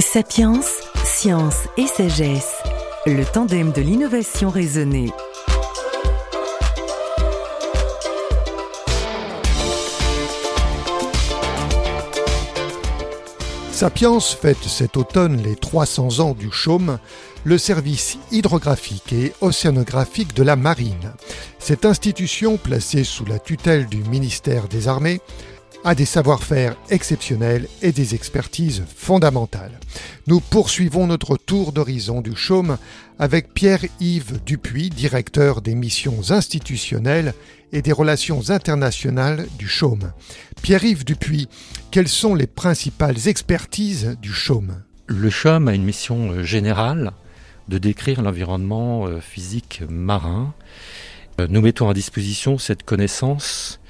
Sapiens, science et sagesse. Le tandem de l'innovation raisonnée. Sapiens fête cet automne les 300 ans du chaume, le service hydrographique et océanographique de la marine. Cette institution, placée sous la tutelle du ministère des Armées, a des savoir-faire exceptionnels et des expertises fondamentales. Nous poursuivons notre tour d'horizon du chaume avec Pierre-Yves Dupuis, directeur des missions institutionnelles et des relations internationales du chaume. Pierre-Yves Dupuis, quelles sont les principales expertises du chaume? Le chaume a une mission euh, générale de décrire l'environnement euh, physique marin. Euh, nous mettons à disposition cette connaissance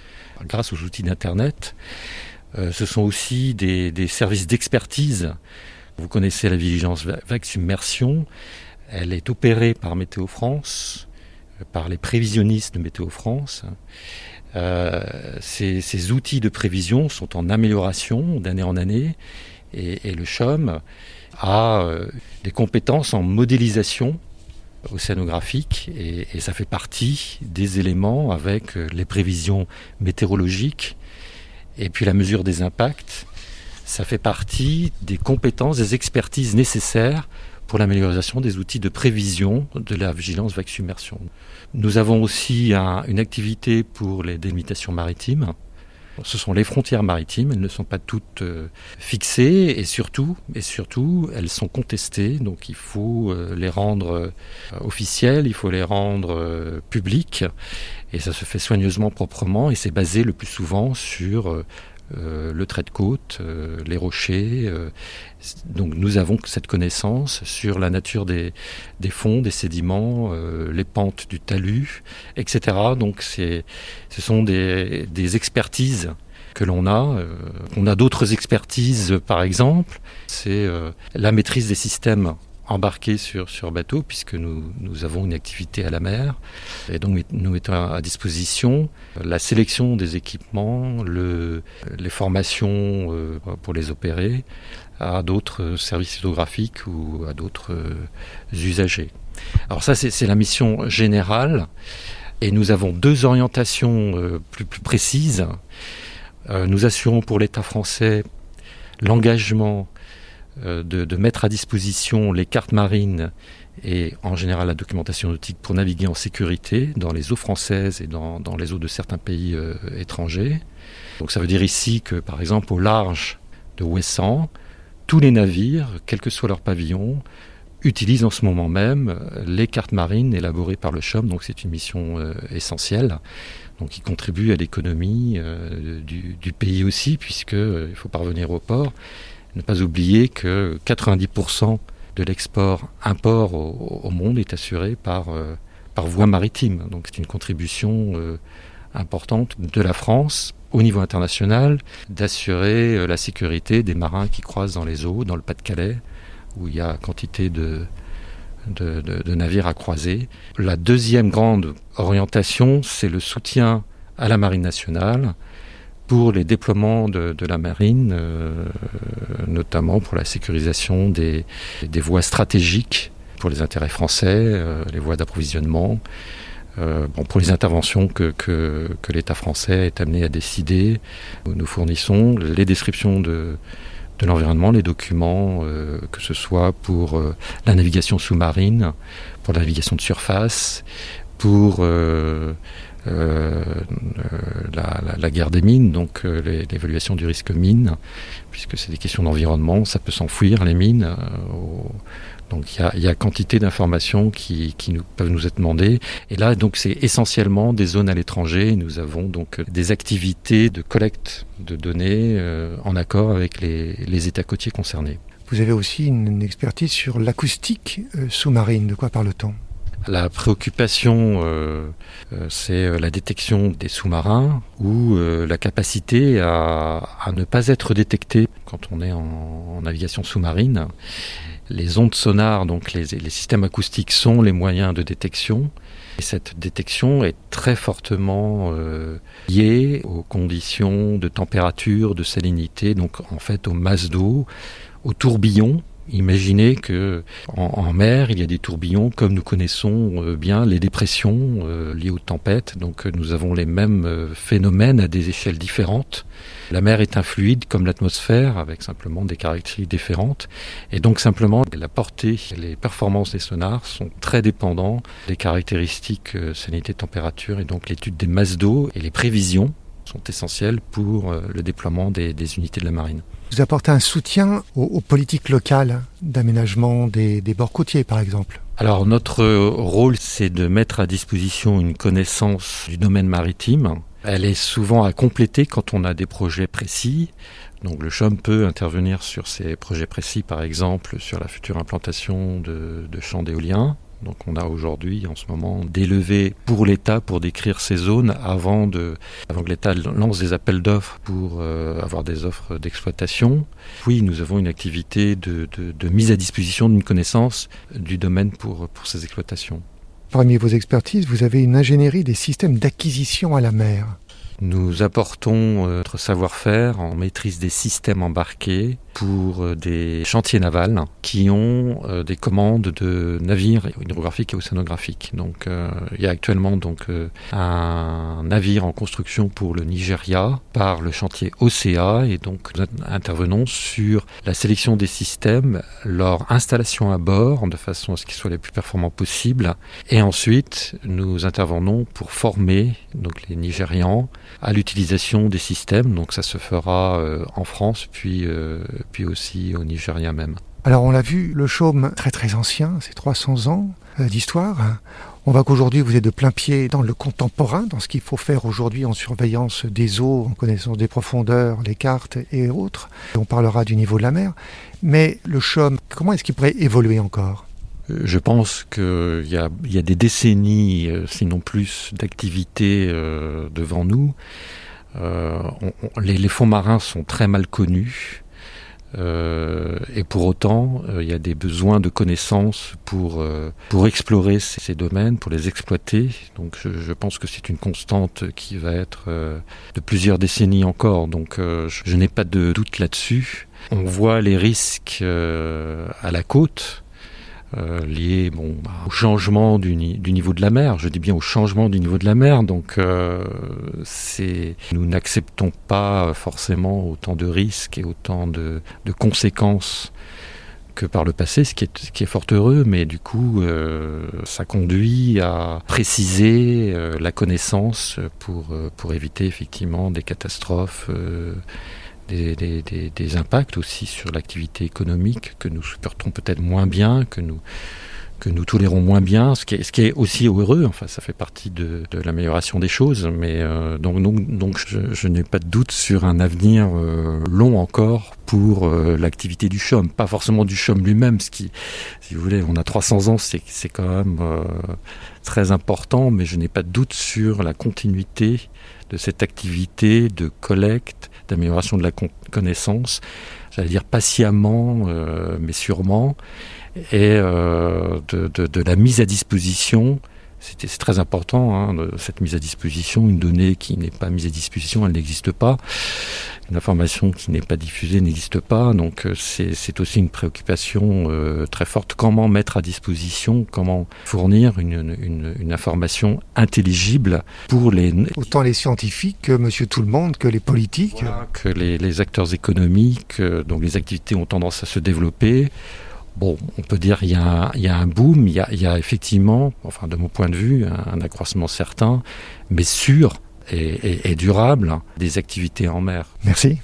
grâce aux outils d'Internet. Euh, ce sont aussi des, services d'expertise. Vous connaissez la vigilance vague submersion. Elle est opérée par Météo France, euh, par les prévisionnistes de Météo France. Euh, ces, outils de prévision sont en amélioration d'année en année et, le CHOM a des compétences en modélisation océanographique et, ça fait partie des éléments avec euh, les prévisions météorologiques et puis la mesure des impacts. Ça fait partie des compétences, des expertises nécessaires pour l'amélioration des outils de prévision de la vigilance vague submersion. Nous avons aussi une activité pour les délimitations maritimes ce sont les frontières maritimes, elles ne sont pas toutes euh, fixées et surtout, et surtout, elles sont contestées. Donc il faut euh, les rendre euh, officielles, il faut les rendre publiques, et ça se fait soigneusement, proprement, et c'est basé le plus souvent sur euh, le trait de côte, euh, les rochers. Euh, donc nous avons cette connaissance sur la nature des, fonds, des sédiments, les pentes du talus, etc. Donc ce sont des, des expertises que l'on a. on a d'autres expertises, par exemple, c'est la maîtrise des systèmes embarqués sur, sur bateau, puisque nous, nous avons une activité à la mer. Et donc nous mettons à disposition la sélection des équipements, le, les formations euh, pour les opérer à d'autres services hydrographiques ou à d'autres euh, usagers. Alors ça, c'est la mission générale. Et nous avons deux orientations euh, plus, plus, précises. nous assurons pour l'État français l'engagement euh, de, mettre à disposition les cartes marines et en général la documentation nautique pour naviguer en sécurité dans les eaux françaises et dans, les eaux de certains pays euh, étrangers. Donc ça veut dire ici que par exemple au large de Ouessant, tous les navires, quel que soit leur pavillon, utilisent en ce moment même les cartes marines élaborées par le CHOM, donc c'est une mission euh, essentielle. Donc qui contribue à l'économie du, du, pays aussi, puisqu'il faut parvenir au port. Ne pas oublier que 90% de l'export-import au, monde est assuré par, euh, par voie maritime. Donc c'est une contribution euh, importante de la France au niveau international d'assurer euh, la sécurité des marins qui croisent dans les eaux, dans le Pas-de-Calais, où il y a quantité de, de, de, navires à croiser. La deuxième grande orientation, c'est le soutien à la marine nationale pour les déploiements de, la marine, euh, notamment pour la sécurisation des, voies stratégiques pour les intérêts français, euh, les voies d'approvisionnement, euh, bon, pour les interventions que, l'État français est amené à décider. Nous fournissons les descriptions de, l'environnement, les documents, que ce soit pour la navigation sous-marine, pour la navigation de surface, pour la, la, guerre des mines, donc euh, l'évaluation du risque mine, puisque c'est des questions d'environnement, ça peut s'enfouir les mines. Euh, donc il y a, quantité d'informations qui, peuvent nous être demandées. Et là, donc c'est essentiellement des zones à l'étranger. Nous avons donc des activités de collecte de données en accord avec les États côtiers concernés. Vous avez aussi une expertise sur l'acoustique sous-marine. De quoi parle-t-on? La préoccupation, euh, euh, c'est euh, la détection des sous-marins ou la capacité à, ne pas être détecté quand on est en, navigation sous-marine. Les ondes sonores, donc les, systèmes acoustiques, sont les moyens de détection. Et cette détection est très fortement liée aux conditions de température, de salinité, donc en fait aux masses d'eau, aux tourbillons Imaginez que en, mer, il y a des tourbillons comme nous connaissons euh, bien les dépressions euh, liées aux tempêtes. Donc euh, nous avons les mêmes phénomènes à des échelles différentes. La mer est un fluide comme l'atmosphère avec simplement des caractéristiques différentes. Et donc simplement la portée, les performances des sonars sont très dépendants des caractéristiques sanité, température et donc l'étude des masses d'eau et les prévisions sont essentielles pour le déploiement des unités de la marine vous apportez un soutien aux, politiques locales d'aménagement des, bords côtiers, par exemple alors notre rôle, c'est de mettre à disposition une connaissance du domaine maritime. Elle est souvent à compléter quand on a des projets précis. Donc le CHOM peut intervenir sur ces projets précis, par exemple sur la future implantation de, de champs d'éolien. Donc on a aujourd'hui en ce moment des levées pour l'État pour décrire ces zones avant, de, que l'État lance des appels d'offres pour euh, avoir des offres d'exploitation. Oui, nous avons une activité de, mise à disposition d'une connaissance du domaine pour ces exploitations. Parmi vos expertises, vous avez une ingénierie des systèmes d'acquisition à la mer. Nous apportons euh, notre savoir-faire en maîtrise des systèmes embarqués pour euh, des chantiers navals qui ont euh, des commandes de navires hydrographiques et océanographiques. Donc il y a actuellement donc un navire en construction pour le Nigeria par le chantier OCA et donc nous intervenons sur la sélection des systèmes, leur installation à bord de façon à ce qu'ils soient les plus performants possibles et ensuite nous intervenons pour former donc les Nigérians à l'utilisation des systèmes. Donc ça se fera euh, en France, puis, euh, puis aussi au Nigeria même. Alors on l'a vu, le chaume très très ancien, c'est 300 ans euh, d'histoire. On voit qu'aujourd'hui vous êtes de plein pied dans le contemporain, dans ce qu'il faut faire aujourd'hui en surveillance des eaux, en connaissance des profondeurs, les cartes et autres. On parlera du niveau de la mer. Mais le chaume, comment est-ce qu'il pourrait évoluer encore? Je pense qu'il y a, y a des décennies, euh, sinon plus, d'activités euh, devant nous. Euh, les, fonds marins sont très mal connus. et pour autant, il y a des besoins de connaissances pour, pour explorer ces, domaines, pour les exploiter. Donc je, pense que c'est une constante qui va être de plusieurs décennies encore. Donc je n'ai pas de doute là-dessus. On voit les risques à la côte euh, lié bon, bah, au changement du, niveau de la mer. Je dis bien au changement du niveau de la mer. Donc, euh, nous n'acceptons pas forcément autant de risques et autant de, conséquences que par le passé, ce qui est, qui est fort heureux, mais du coup, euh, ça conduit à préciser la connaissance pour, pour éviter effectivement des catastrophes des, impacts aussi sur l'activité économique que nous supportons peut-être moins bien, que nous, que nous tolérons moins bien, ce qui est, ce qui est aussi heureux, enfin ça fait partie de, l'amélioration des choses, mais euh, donc, donc, je, n'ai pas de doute sur un avenir euh, long encore pour euh, l'activité du CHOM, pas forcément du CHOM lui-même, ce qui, si vous voulez, on a 300 ans, c'est quand même très important, mais je n'ai pas de doute sur la continuité de cette activité de collecte, d'amélioration de la connaissance, j'allais dire patiemment, euh, mais sûrement, et euh, de, la mise à disposition c'est très important, hein, cette mise à disposition. Une donnée qui n'est pas mise à disposition, elle n'existe pas. Une information qui n'est pas diffusée n'existe pas. Donc euh, c'est aussi une préoccupation euh, très forte. Comment mettre à disposition, comment fournir une, information intelligible pour les... Autant les scientifiques que monsieur tout le monde, que les politiques. que les, les, acteurs économiques. Euh, donc les activités ont tendance à se développer. Bon, on peut dire qu'il y, y, a un boom, il y a, il y a, effectivement, enfin de mon point de vue, un, accroissement certain, mais sûr et, et, durable des activités en mer. Merci.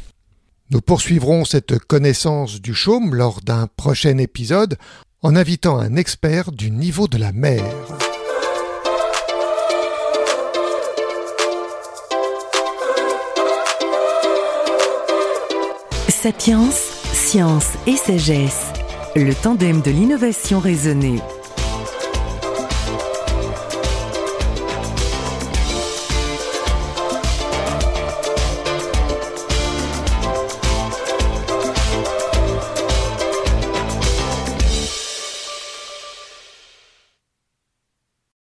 Nous poursuivrons cette connaissance du chaume lors d'un prochain épisode en invitant un expert du niveau de la mer. Sapiens, science et sagesse le tandem de l'innovation raisonnée.